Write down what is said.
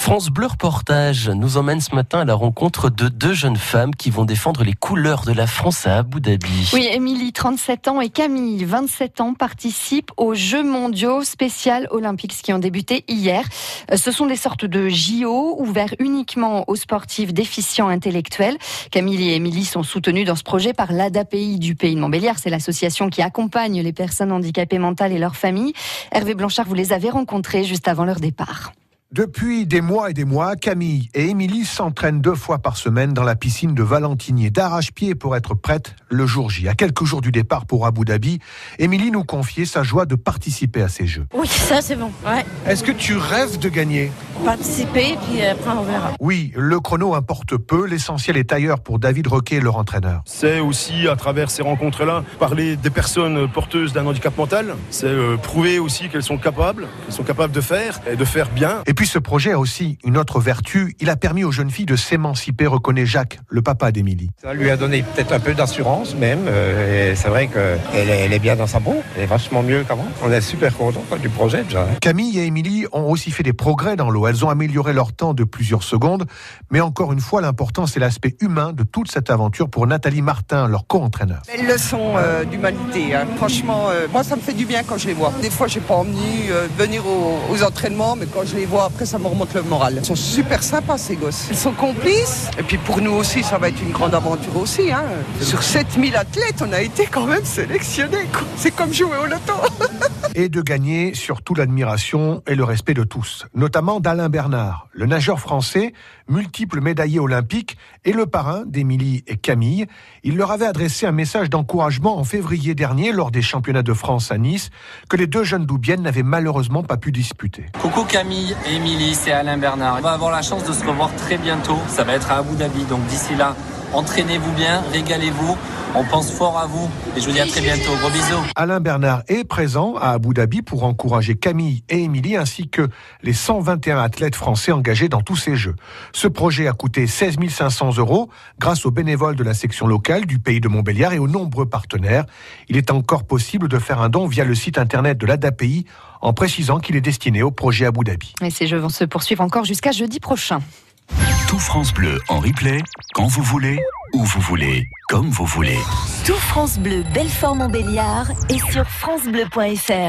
France Bleu Reportage nous emmène ce matin à la rencontre de deux jeunes femmes qui vont défendre les couleurs de la France à Abu Dhabi. Oui, Émilie, 37 ans, et Camille, 27 ans, participent aux Jeux mondiaux spécial olympiques qui ont débuté hier. Euh, ce sont des sortes de JO ouverts uniquement aux sportifs déficients intellectuels. Camille et Émilie sont soutenues dans ce projet par l'ADAPI du pays de Montbéliard. C'est l'association qui accompagne les personnes handicapées mentales et leurs familles. Hervé Blanchard, vous les avez rencontrées juste avant leur départ. Depuis des mois et des mois, Camille et Émilie s'entraînent deux fois par semaine dans la piscine de Valentinier d'arrache-pied pour être prêtes le jour J. À quelques jours du départ pour Abu Dhabi, Émilie nous confiait sa joie de participer à ces Jeux. Oui, ça c'est bon. Ouais. Est-ce que tu rêves de gagner? Participer, puis après on verra. Oui, le chrono importe peu, l'essentiel est ailleurs pour David Roquet, leur entraîneur. C'est aussi à travers ces rencontres-là parler des personnes porteuses d'un handicap mental. C'est euh, prouver aussi qu'elles sont capables, qu'elles sont capables de faire et de faire bien. Et puis ce projet a aussi une autre vertu, il a permis aux jeunes filles de s'émanciper, reconnaît Jacques, le papa d'Émilie. Ça lui a donné peut-être un peu d'assurance même, euh, et c'est vrai qu'elle est, elle est bien dans sa peau, elle est vachement mieux qu'avant. On est super contents du projet déjà. Camille et Émilie ont aussi fait des progrès dans l'eau. Elles ont amélioré leur temps de plusieurs secondes. Mais encore une fois, l'important, c'est l'aspect humain de toute cette aventure pour Nathalie Martin, leur co-entraîneur. Belle leçon euh, d'humanité. hein. Franchement, euh, moi, ça me fait du bien quand je les vois. Des fois, j'ai pas envie euh, de venir aux, entraînements, mais quand je les vois, après, ça me remonte le moral. Ils sont super sympas, ces gosses. Ils sont complices. Et puis pour nous aussi, ça va être une grande aventure aussi. hein. Sur 7000 athlètes, on a été quand même sélectionnés. C'est comme jouer au loto. Et de gagner surtout l'admiration et le respect de tous, notamment d'Alain Bernard, le nageur français, multiple médaillé olympique et le parrain d'Émilie et Camille. Il leur avait adressé un message d'encouragement en février dernier lors des championnats de France à Nice, que les deux jeunes doubiennes n'avaient malheureusement pas pu disputer. Coucou Camille et Émilie, c'est Alain Bernard. On va avoir la chance de se revoir très bientôt. Ça va être à Abu Dhabi, donc d'ici là, entraînez-vous bien, régalez-vous. On pense fort à vous et je vous dis à très bientôt. Gros bisous. Alain Bernard est présent à Abu Dhabi pour encourager Camille et Émilie ainsi que les 121 athlètes français engagés dans tous ces jeux. Ce projet a coûté 16 500 euros grâce aux bénévoles de la section locale du pays de Montbéliard et aux nombreux partenaires. Il est encore possible de faire un don via le site internet de l'ADAPI en précisant qu'il est destiné au projet Abu Dhabi. Et ces jeux vont se poursuivre encore jusqu'à jeudi prochain. Tout France Bleu en replay, quand vous voulez, où vous voulez, comme vous voulez. Tout France Bleu Belfort Montbéliard est sur francebleu.fr.